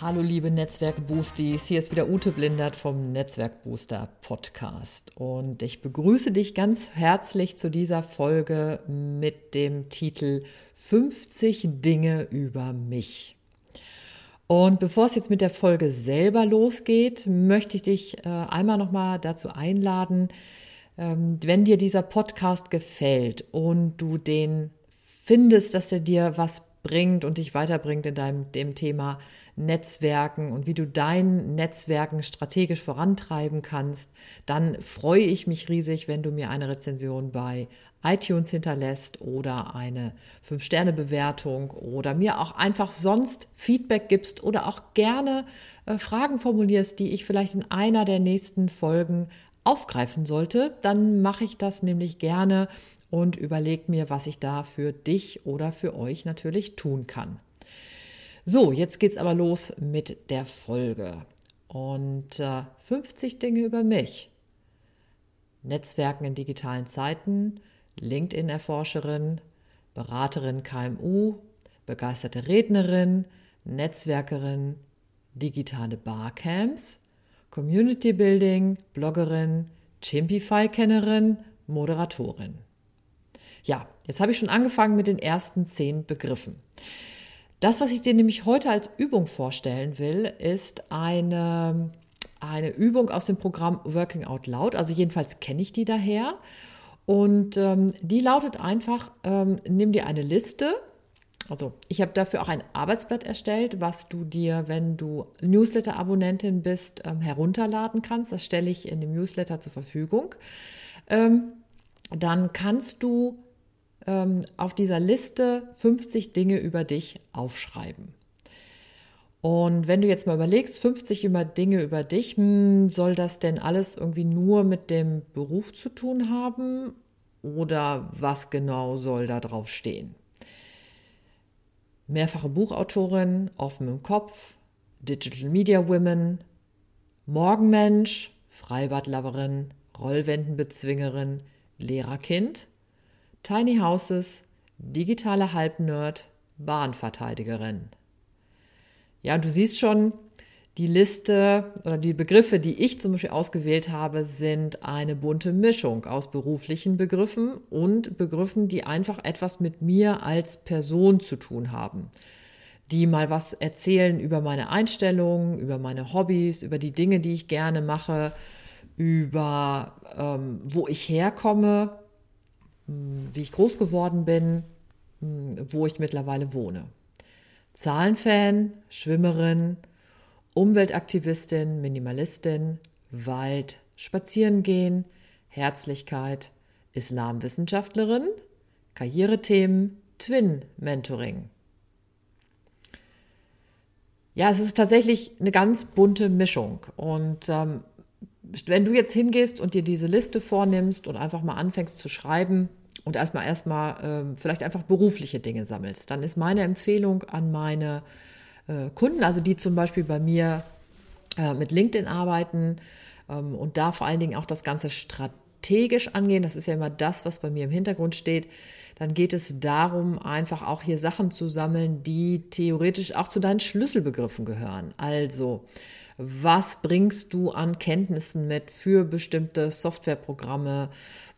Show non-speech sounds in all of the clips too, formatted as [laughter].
Hallo liebe Netzwerk-Boosties, hier ist wieder Ute Blindert vom Netzwerk-Booster Podcast und ich begrüße dich ganz herzlich zu dieser Folge mit dem Titel 50 Dinge über mich. Und bevor es jetzt mit der Folge selber losgeht, möchte ich dich äh, einmal nochmal dazu einladen, ähm, wenn dir dieser Podcast gefällt und du den findest, dass er dir was bringt und dich weiterbringt in deinem dem Thema Netzwerken und wie du dein Netzwerken strategisch vorantreiben kannst, dann freue ich mich riesig, wenn du mir eine Rezension bei iTunes hinterlässt oder eine 5-Sterne-Bewertung oder mir auch einfach sonst Feedback gibst oder auch gerne äh, Fragen formulierst, die ich vielleicht in einer der nächsten Folgen aufgreifen sollte, dann mache ich das nämlich gerne und überlege mir, was ich da für dich oder für euch natürlich tun kann. So, jetzt geht's aber los mit der Folge. Und äh, 50 Dinge über mich. Netzwerken in digitalen Zeiten, LinkedIn-Erforscherin, Beraterin KMU, begeisterte Rednerin, Netzwerkerin, digitale Barcamps, Community Building, Bloggerin, Chimpify-Kennerin, Moderatorin. Ja, jetzt habe ich schon angefangen mit den ersten zehn Begriffen. Das, was ich dir nämlich heute als Übung vorstellen will, ist eine, eine Übung aus dem Programm Working Out Loud. Also jedenfalls kenne ich die daher. Und ähm, die lautet einfach, ähm, nimm dir eine Liste. Also ich habe dafür auch ein Arbeitsblatt erstellt, was du dir, wenn du Newsletter-Abonnentin bist, ähm, herunterladen kannst. Das stelle ich in dem Newsletter zur Verfügung. Ähm, dann kannst du ähm, auf dieser Liste 50 Dinge über dich aufschreiben. Und wenn du jetzt mal überlegst, 50 über Dinge über dich, hm, soll das denn alles irgendwie nur mit dem Beruf zu tun haben? Oder was genau soll da drauf stehen? Mehrfache Buchautorin, offen im Kopf, Digital Media Women, Morgenmensch, Freibadloverin, Rollwendenbezwingerin, Lehrerkind, Tiny Houses, digitale Halbnerd, Bahnverteidigerin. Ja, du siehst schon, die Liste oder die Begriffe, die ich zum Beispiel ausgewählt habe, sind eine bunte Mischung aus beruflichen Begriffen und Begriffen, die einfach etwas mit mir als Person zu tun haben. Die mal was erzählen über meine Einstellungen, über meine Hobbys, über die Dinge, die ich gerne mache, über ähm, wo ich herkomme wie ich groß geworden bin, wo ich mittlerweile wohne. Zahlenfan, Schwimmerin, Umweltaktivistin, Minimalistin, Wald, Spazierengehen, Herzlichkeit, Islamwissenschaftlerin, Karrierethemen, Twin-Mentoring. Ja, es ist tatsächlich eine ganz bunte Mischung. Und ähm, wenn du jetzt hingehst und dir diese Liste vornimmst und einfach mal anfängst zu schreiben und erstmal erstmal ähm, vielleicht einfach berufliche Dinge sammelst, dann ist meine Empfehlung an meine äh, Kunden, also die zum Beispiel bei mir äh, mit LinkedIn arbeiten ähm, und da vor allen Dingen auch das Ganze strategisch angehen, das ist ja immer das, was bei mir im Hintergrund steht, dann geht es darum, einfach auch hier Sachen zu sammeln, die theoretisch auch zu deinen Schlüsselbegriffen gehören. Also was bringst du an Kenntnissen mit für bestimmte Softwareprogramme,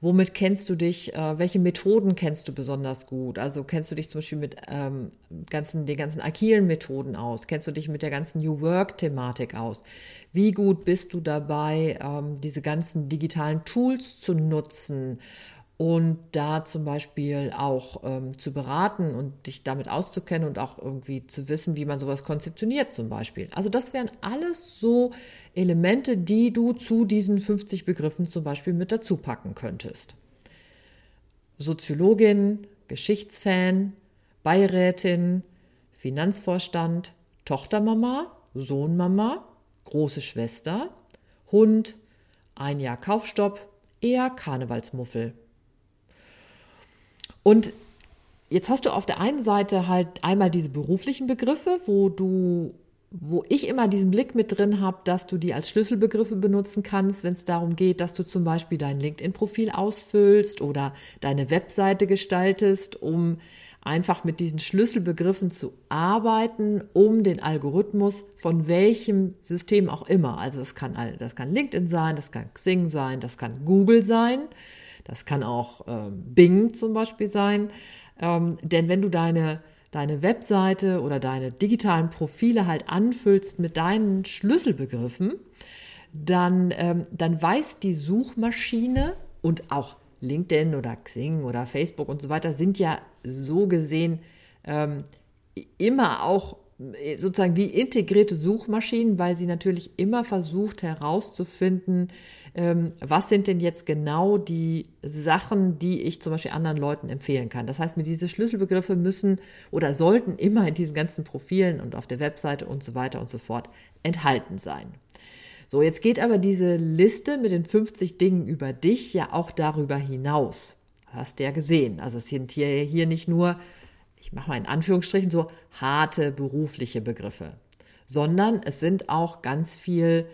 womit kennst du dich, äh, welche Methoden kennst du besonders gut? Also kennst du dich zum Beispiel mit ähm, ganzen, den ganzen agilen Methoden aus? Kennst du dich mit der ganzen New Work-Thematik aus? Wie gut bist du dabei, ähm, diese ganzen digitalen Tools zu nutzen? Und da zum Beispiel auch ähm, zu beraten und dich damit auszukennen und auch irgendwie zu wissen, wie man sowas konzeptioniert zum Beispiel. Also das wären alles so Elemente, die du zu diesen 50 Begriffen zum Beispiel mit dazu packen könntest. Soziologin, Geschichtsfan, Beirätin, Finanzvorstand, Tochtermama, Sohnmama, große Schwester, Hund, ein Jahr Kaufstopp, eher Karnevalsmuffel. Und jetzt hast du auf der einen Seite halt einmal diese beruflichen Begriffe, wo du wo ich immer diesen Blick mit drin habe, dass du die als Schlüsselbegriffe benutzen kannst, wenn es darum geht, dass du zum Beispiel dein LinkedIn-Profil ausfüllst oder deine Webseite gestaltest, um einfach mit diesen Schlüsselbegriffen zu arbeiten, um den Algorithmus von welchem System auch immer, also das kann, das kann LinkedIn sein, das kann Xing sein, das kann Google sein, das kann auch äh, Bing zum Beispiel sein, ähm, denn wenn du deine deine Webseite oder deine digitalen Profile halt anfüllst mit deinen Schlüsselbegriffen, dann, ähm, dann weiß die Suchmaschine und auch LinkedIn oder Xing oder Facebook und so weiter sind ja so gesehen ähm, immer auch sozusagen wie integrierte Suchmaschinen, weil sie natürlich immer versucht herauszufinden, ähm, was sind denn jetzt genau die Sachen, die ich zum Beispiel anderen Leuten empfehlen kann. Das heißt, mir diese Schlüsselbegriffe müssen oder sollten immer in diesen ganzen Profilen und auf der Webseite und so weiter und so fort enthalten sein. So, jetzt geht aber diese Liste mit den 50 Dingen über dich ja auch darüber hinaus. Hast du ja gesehen. Also es sind hier, hier nicht nur ich mache mal in Anführungsstrichen so harte berufliche Begriffe, sondern es sind auch ganz viel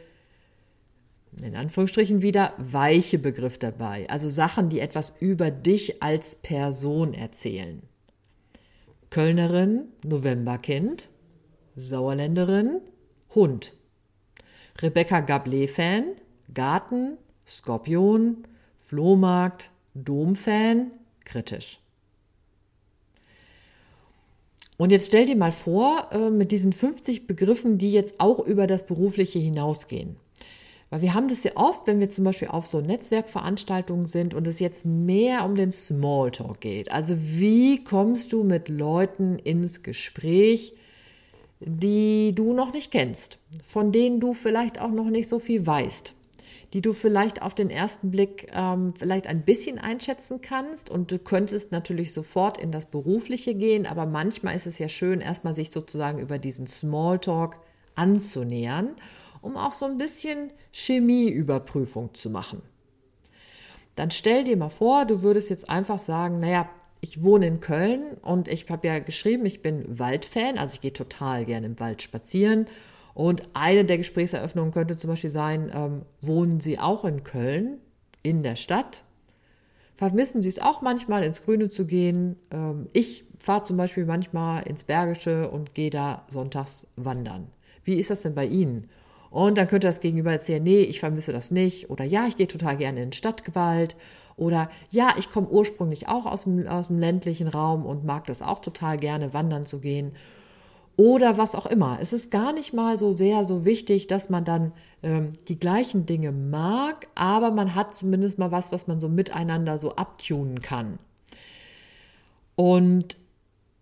in Anführungsstrichen wieder weiche Begriffe dabei, also Sachen, die etwas über dich als Person erzählen. Kölnerin, Novemberkind, Sauerländerin, Hund. Rebecca Gablé-Fan, Garten, Skorpion, Flohmarkt, Domfan, kritisch. Und jetzt stell dir mal vor, äh, mit diesen 50 Begriffen, die jetzt auch über das Berufliche hinausgehen. Weil wir haben das ja oft, wenn wir zum Beispiel auf so Netzwerkveranstaltungen sind und es jetzt mehr um den Smalltalk geht. Also wie kommst du mit Leuten ins Gespräch, die du noch nicht kennst, von denen du vielleicht auch noch nicht so viel weißt die du vielleicht auf den ersten Blick ähm, vielleicht ein bisschen einschätzen kannst. Und du könntest natürlich sofort in das Berufliche gehen, aber manchmal ist es ja schön, erstmal sich sozusagen über diesen Smalltalk anzunähern, um auch so ein bisschen Chemieüberprüfung zu machen. Dann stell dir mal vor, du würdest jetzt einfach sagen, naja, ich wohne in Köln und ich habe ja geschrieben, ich bin Waldfan, also ich gehe total gerne im Wald spazieren und eine der Gesprächseröffnungen könnte zum Beispiel sein, ähm, wohnen Sie auch in Köln, in der Stadt? Vermissen Sie es auch manchmal, ins Grüne zu gehen? Ähm, ich fahre zum Beispiel manchmal ins Bergische und gehe da sonntags wandern. Wie ist das denn bei Ihnen? Und dann könnte das Gegenüber erzählen, nee, ich vermisse das nicht. Oder ja, ich gehe total gerne in Stadtgewalt. Oder ja, ich komme ursprünglich auch aus dem, aus dem ländlichen Raum und mag das auch total gerne, wandern zu gehen oder was auch immer. Es ist gar nicht mal so sehr so wichtig, dass man dann ähm, die gleichen Dinge mag, aber man hat zumindest mal was, was man so miteinander so abtunen kann. Und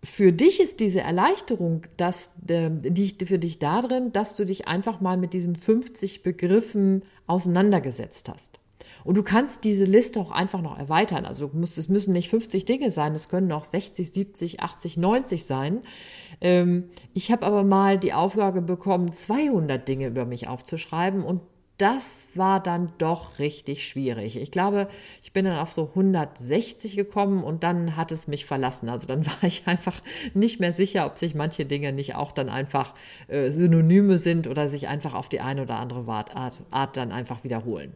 für dich ist diese Erleichterung, dass, äh, die für dich darin, dass du dich einfach mal mit diesen 50 Begriffen auseinandergesetzt hast. Und du kannst diese Liste auch einfach noch erweitern. Also musst, es müssen nicht 50 Dinge sein, es können auch 60, 70, 80, 90 sein. Ähm, ich habe aber mal die Aufgabe bekommen, 200 Dinge über mich aufzuschreiben und das war dann doch richtig schwierig. Ich glaube, ich bin dann auf so 160 gekommen und dann hat es mich verlassen. Also dann [laughs] war ich einfach nicht mehr sicher, ob sich manche Dinge nicht auch dann einfach äh, Synonyme sind oder sich einfach auf die eine oder andere Art, Art dann einfach wiederholen.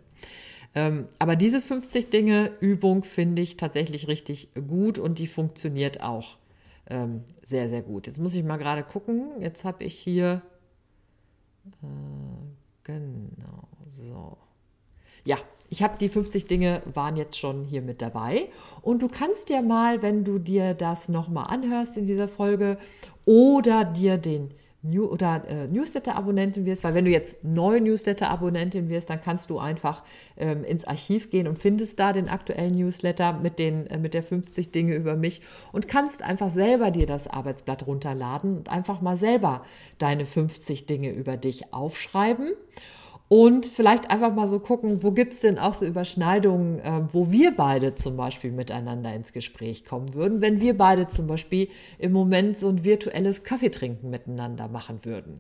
Ähm, aber diese 50 Dinge Übung finde ich tatsächlich richtig gut und die funktioniert auch ähm, sehr, sehr gut. Jetzt muss ich mal gerade gucken. Jetzt habe ich hier, äh, genau, so. Ja, ich habe die 50 Dinge waren jetzt schon hier mit dabei. Und du kannst ja mal, wenn du dir das nochmal anhörst in dieser Folge oder dir den New oder äh, Newsletter-Abonnentin wirst, weil wenn du jetzt neue Newsletter-Abonnentin wirst, dann kannst du einfach ähm, ins Archiv gehen und findest da den aktuellen Newsletter mit den äh, mit der 50 Dinge über mich und kannst einfach selber dir das Arbeitsblatt runterladen und einfach mal selber deine 50 Dinge über dich aufschreiben und vielleicht einfach mal so gucken, wo gibt's denn auch so Überschneidungen, äh, wo wir beide zum Beispiel miteinander ins Gespräch kommen würden, wenn wir beide zum Beispiel im Moment so ein virtuelles Kaffeetrinken miteinander machen würden.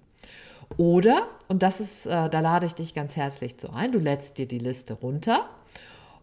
Oder, und das ist, äh, da lade ich dich ganz herzlich zu ein, du lädst dir die Liste runter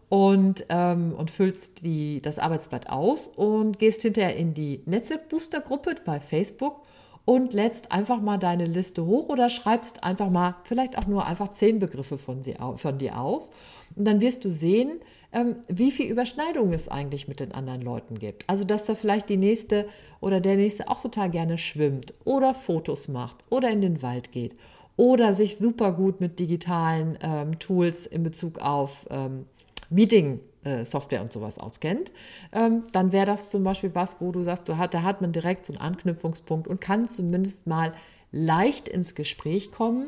und, ähm, und füllst die, das Arbeitsblatt aus und gehst hinterher in die Netzwerk-Booster-Gruppe bei Facebook und lädst einfach mal deine Liste hoch oder schreibst einfach mal vielleicht auch nur einfach zehn Begriffe von, sie, von dir auf. Und dann wirst du sehen, ähm, wie viel Überschneidung es eigentlich mit den anderen Leuten gibt. Also, dass da vielleicht die nächste oder der nächste auch total gerne schwimmt oder Fotos macht oder in den Wald geht oder sich super gut mit digitalen ähm, Tools in Bezug auf ähm, Meeting äh, Software und sowas auskennt, ähm, dann wäre das zum Beispiel was, wo du sagst, du hat, da hat man direkt so einen Anknüpfungspunkt und kann zumindest mal leicht ins Gespräch kommen,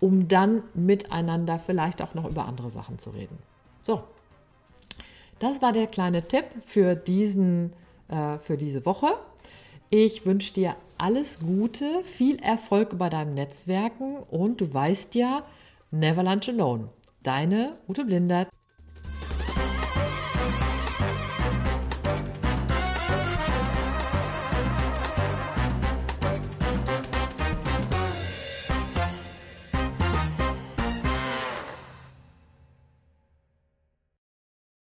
um dann miteinander vielleicht auch noch über andere Sachen zu reden. So, das war der kleine Tipp für, diesen, äh, für diese Woche. Ich wünsche dir alles Gute, viel Erfolg bei deinem Netzwerken und du weißt ja, never lunch alone. Deine Ute Blindert.